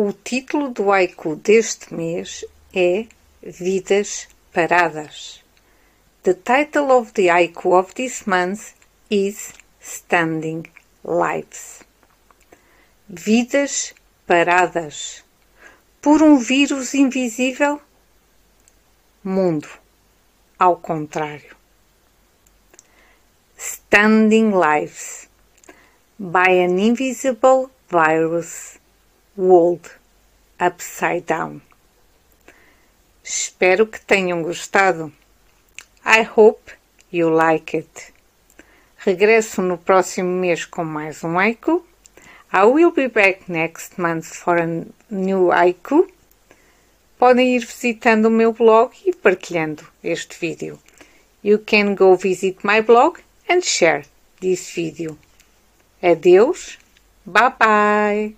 O título do haiku deste mês é Vidas Paradas. The title of the haiku of this month is Standing Lives. Vidas paradas por um vírus invisível? Mundo ao contrário. Standing Lives by an invisible virus world upside down. Espero que tenham gostado. I hope you like it. Regresso no próximo mês com mais um haiku. I will be back next month for a new haiku. Podem ir visitando o meu blog e partilhando este vídeo. You can go visit my blog and share this video. Adeus. Bye bye.